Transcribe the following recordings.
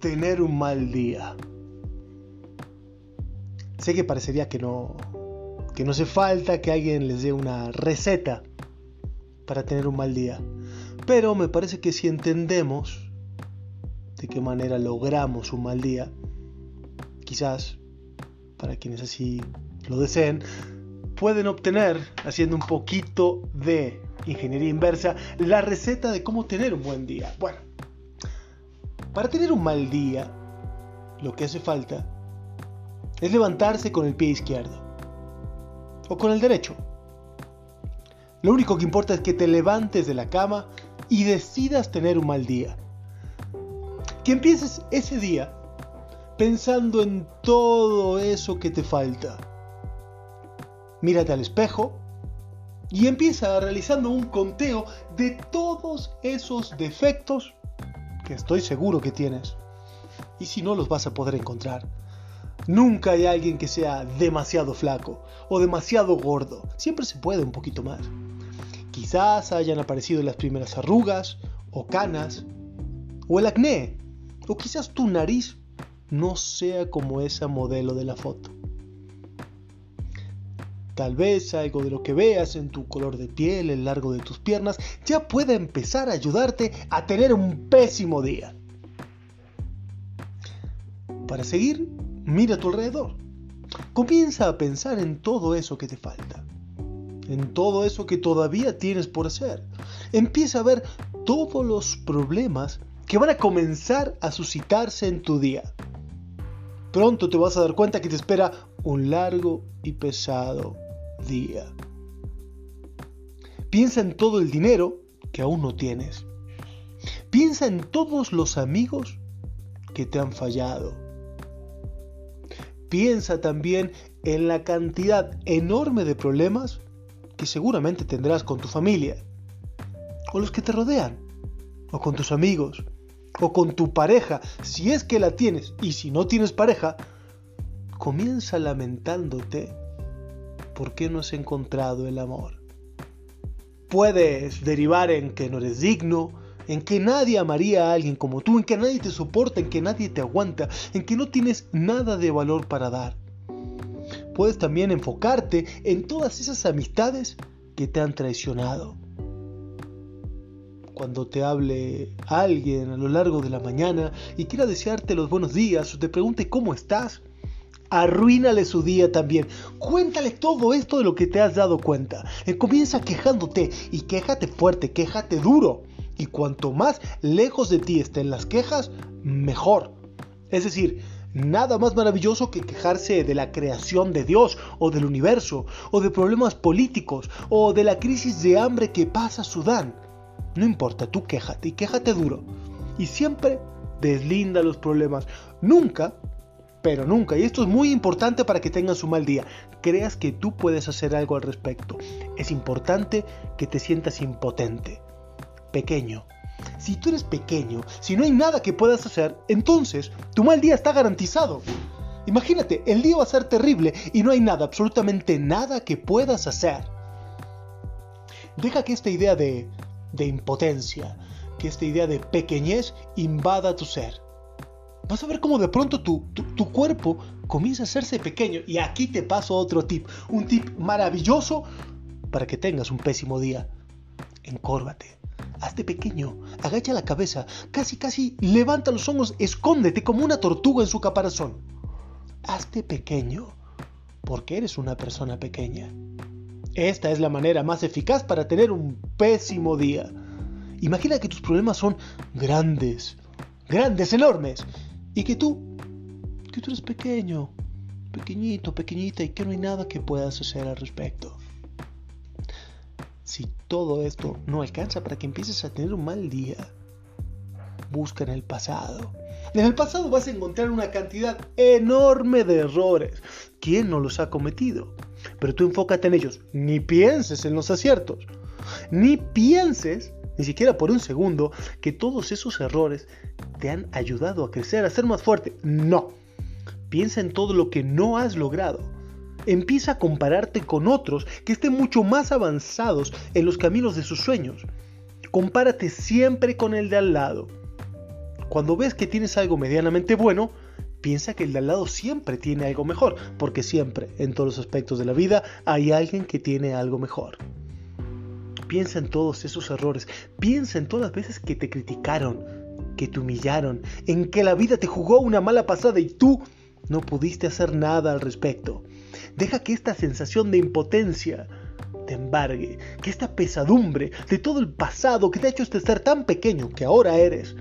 tener un mal día? Sé que parecería que no, que no hace falta que alguien les dé una receta para tener un mal día. Pero me parece que si entendemos de qué manera logramos un mal día, quizás, para quienes así lo deseen, pueden obtener, haciendo un poquito de ingeniería inversa, la receta de cómo tener un buen día. Bueno, para tener un mal día, lo que hace falta es levantarse con el pie izquierdo o con el derecho. Lo único que importa es que te levantes de la cama y decidas tener un mal día. Que empieces ese día pensando en todo eso que te falta. Mírate al espejo y empieza realizando un conteo de todos esos defectos estoy seguro que tienes. Y si no los vas a poder encontrar. Nunca hay alguien que sea demasiado flaco o demasiado gordo. Siempre se puede un poquito más. Quizás hayan aparecido las primeras arrugas o canas o el acné. O quizás tu nariz no sea como esa modelo de la foto. Tal vez algo de lo que veas en tu color de piel, el largo de tus piernas, ya pueda empezar a ayudarte a tener un pésimo día. Para seguir, mira a tu alrededor. Comienza a pensar en todo eso que te falta en todo eso que todavía tienes por hacer. Empieza a ver todos los problemas que van a comenzar a suscitarse en tu día. Pronto te vas a dar cuenta que te espera un largo y pesado día. Piensa en todo el dinero que aún no tienes. Piensa en todos los amigos que te han fallado. Piensa también en la cantidad enorme de problemas que seguramente tendrás con tu familia, o los que te rodean, o con tus amigos, o con tu pareja, si es que la tienes, y si no tienes pareja, comienza lamentándote por qué no has encontrado el amor. Puedes derivar en que no eres digno, en que nadie amaría a alguien como tú, en que nadie te soporta, en que nadie te aguanta, en que no tienes nada de valor para dar puedes también enfocarte en todas esas amistades que te han traicionado. Cuando te hable alguien a lo largo de la mañana y quiera desearte los buenos días o te pregunte cómo estás, arruínale su día también. Cuéntale todo esto de lo que te has dado cuenta. Eh, comienza quejándote y quéjate fuerte, quéjate duro. Y cuanto más lejos de ti estén las quejas, mejor. Es decir, Nada más maravilloso que quejarse de la creación de Dios o del universo, o de problemas políticos, o de la crisis de hambre que pasa Sudán. No importa, tú quéjate y quéjate duro. Y siempre deslinda los problemas. Nunca, pero nunca, y esto es muy importante para que tengas un mal día, creas que tú puedes hacer algo al respecto. Es importante que te sientas impotente, pequeño, si tú eres pequeño, si no hay nada que puedas hacer, entonces tu mal día está garantizado. Imagínate, el día va a ser terrible y no hay nada, absolutamente nada que puedas hacer. Deja que esta idea de, de impotencia, que esta idea de pequeñez invada tu ser. Vas a ver cómo de pronto tu, tu, cuerpo comienza a hacerse pequeño. Y aquí te paso otro tip. Un tip maravilloso para que tengas un pésimo día. Encórvate. Hazte pequeño, agacha la cabeza, casi casi levanta los ojos, escóndete como una tortuga en su caparazón. Hazte pequeño, porque eres una persona pequeña. Esta es la manera más eficaz para tener un pésimo día. Imagina que tus problemas son grandes, grandes, enormes, y que tú, que tú eres pequeño, pequeñito, pequeñita, y que no hay nada que puedas hacer al respecto. Si todo esto no alcanza para que empieces a tener un mal día, busca en el pasado. En el pasado vas a encontrar una cantidad enorme de errores. ¿Quién no los ha cometido? Pero tú enfócate en ellos. Ni pienses en los aciertos. Ni pienses, ni siquiera por un segundo, que todos esos errores te han ayudado a crecer, a ser más fuerte. No. Piensa en todo lo que no has logrado Empieza a compararte con otros que estén mucho más avanzados en los caminos de sus sueños. Compárate siempre con el de al lado. Cuando ves que tienes algo medianamente bueno, piensa que el de al lado siempre tiene algo mejor, porque siempre, en todos los aspectos de la vida, hay alguien que tiene algo mejor. Piensa en todos esos errores, piensa en todas las veces que te criticaron, que te humillaron, en que la vida te jugó una mala pasada y tú no pudiste hacer nada al respecto. Deja que esta sensación de impotencia te embargue, que esta pesadumbre de todo el pasado que te ha hecho este ser tan pequeño que ahora eres,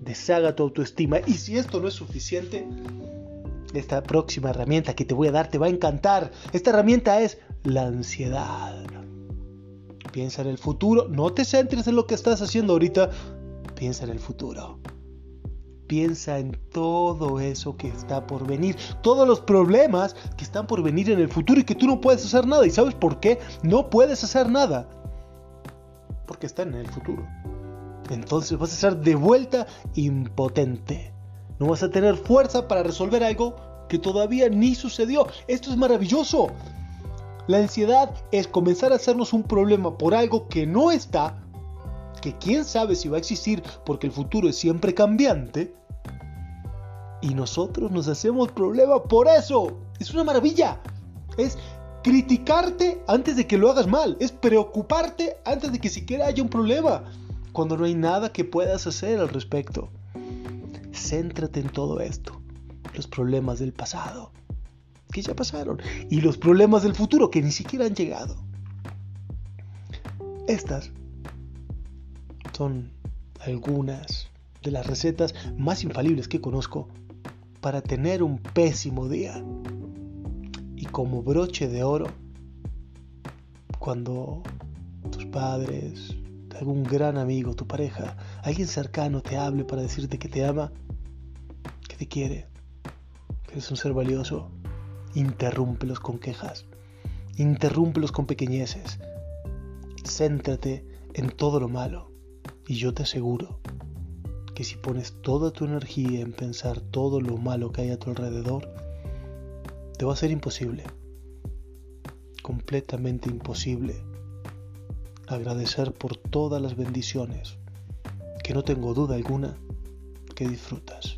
deshaga tu autoestima. Y si esto no es suficiente, esta próxima herramienta que te voy a dar te va a encantar. Esta herramienta es la ansiedad. Piensa en el futuro, no te centres en lo que estás haciendo ahorita, piensa en el futuro. Piensa en todo eso que está por venir, todos los problemas que están por venir en el futuro y que tú no puedes hacer nada. ¿Y sabes por qué? No puedes hacer nada. Porque están en el futuro. Entonces vas a ser de vuelta impotente. No vas a tener fuerza para resolver algo que todavía ni sucedió. Esto es maravilloso. La ansiedad es comenzar a hacernos un problema por algo que no está que quién sabe si va a existir porque el futuro es siempre cambiante, y nosotros nos hacemos problema por eso. Es una maravilla. Es criticarte antes de que lo hagas mal. Es preocuparte antes de que siquiera haya un problema. Cuando no hay nada que puedas hacer al respecto. Céntrate en todo esto. Los problemas del pasado. Que ya pasaron. Y los problemas del futuro que ni siquiera han llegado. Estas son algunas de las recetas más infalibles que conozco para tener un pésimo día. Y como broche de oro, cuando tus padres, algún gran amigo, tu pareja, alguien cercano te hable para decirte que te ama, que te quiere, que eres un ser valioso, interrúmpelos con quejas, interrúmpelos con pequeñeces, céntrate en todo lo malo y yo te aseguro que si pones toda tu energía en pensar todo lo malo que hay a tu alrededor, te va a ser imposible, completamente imposible, agradecer por todas las bendiciones que no tengo duda alguna que disfrutas.